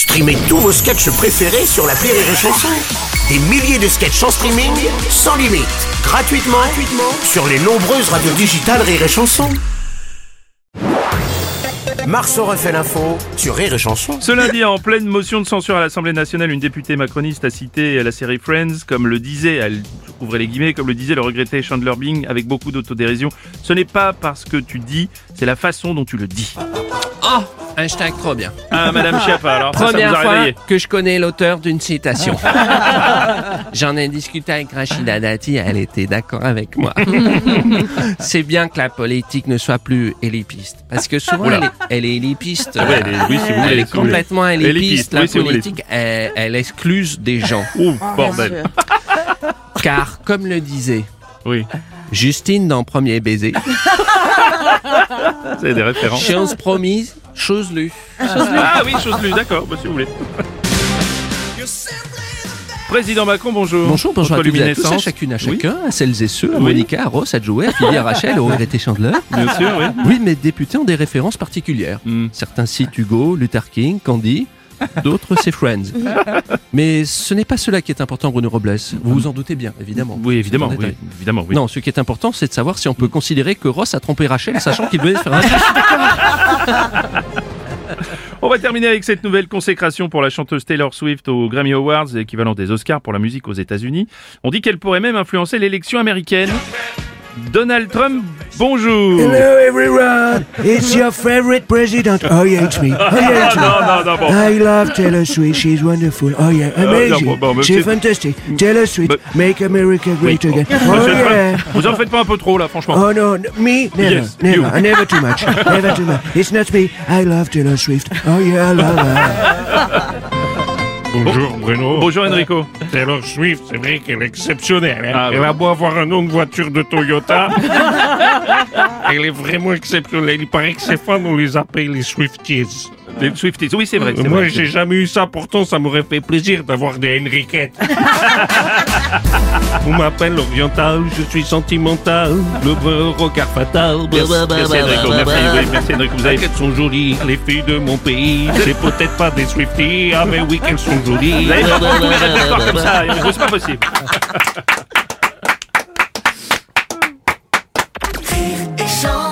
Streamez tous vos sketchs préférés sur la Rire et Chanson. Des milliers de sketchs en streaming, sans limite, gratuitement, gratuitement sur les nombreuses radios digitales Rire et Chanson. Marceau refait l'info sur Rire et Chanson. Ce lundi, en pleine motion de censure à l'Assemblée nationale, une députée macroniste a cité la série Friends, comme le disait, elle ouvrait les guillemets, comme le disait le regretté Chandler Bing, avec beaucoup d'autodérision. Ce n'est pas parce que tu dis, c'est la façon dont tu le dis. Oh, hashtag trop bien. Ah, Madame Schiappa, alors ça, ça Première vous a fois réveillé. que je connais l'auteur d'une citation. J'en ai discuté avec Rachida Dati, elle était d'accord avec moi. C'est bien que la politique ne soit plus élipiste. Parce que souvent, elle est, elle est élipiste. Ouais, elle est- oui, si vous voulez, Elle est si vous complètement élipiste. Élipiste, La oui, si politique, elle, elle excluse des gens. Ouh, bordel. Car, comme le disait Oui, Justine dans Premier Baiser, c'est des références. chose promise, chose lue. Ah oui, chose lue, d'accord, bah, si vous voulez. Président Macron, bonjour. Bonjour, bonjour à Votre toutes et à tous, à chacune, à Oui, chacun, à celles et ceux, à Oui. Monica, à Ross, à Joey, à Phoebe, à Rachel, au regretté Chandler. bien sûr, oui. Oui, mes députés ont des références particulières. Hmm. Certains citent Hugo, Luther King, Candy, d'autres c'est Friends. Mais ce n'est pas cela qui est important, Bruno Robles. Vous vous en doutez bien, évidemment. Oui, évidemment, oui, évidemment, oui. Non, ce qui est important, c'est de savoir si on peut considérer que Ross a trompé Rachel, sachant qu'il venait de faire un... On va terminer avec cette nouvelle consécration pour la chanteuse Taylor Swift aux Grammy Awards, équivalent des Oscars pour la musique aux États-Unis. On dit qu'elle pourrait même influencer l'élection américaine. Donald Trump, bonjour. Hello everyone, it's your favorite president. Oh yeah, it's me. Oh yeah, it's me. Non, non, non, bon. I love Taylor Swift. She's wonderful. Oh yeah, amazing. bon, bon, She's fantastic. Taylor Swift, But- make America great Oui. again. Oh, monsieur yeah. Trump, vous en faites pas un peu trop là, franchement. Oh no, me never, Yes, never, you. Uh, never too much, never too much. It's not me. I love Taylor Swift. Oh yeah, I love her. Bonjour Bruno. Bonjour Enrico. Taylor Swift, c'est vrai qu'elle est exceptionnelle. hein. Ah, elle a beau avoir un nom de voiture de Toyota. elle est vraiment exceptionnelle. Il paraît que ses fans, on les appelle les Swifties. Les Swifties, oui c'est vrai. c'est Moi, vrai. j'ai jamais eu ça. Pourtant, ça m'aurait fait plaisir d'avoir des Enriquettes. on m'appelle l'oriental, je suis sentimental, le brun regard fatal. Merci, merci Enrico, merci, oui, merci Enrico. Vous avez Qu'elles sont jolies, les filles de mon pays. C'est peut-être pas des Swifties, ah mais oui qu'elles sont. Vous avez pas beaucoup les répertoires comme ça, c'est pas possible. Rire et chanson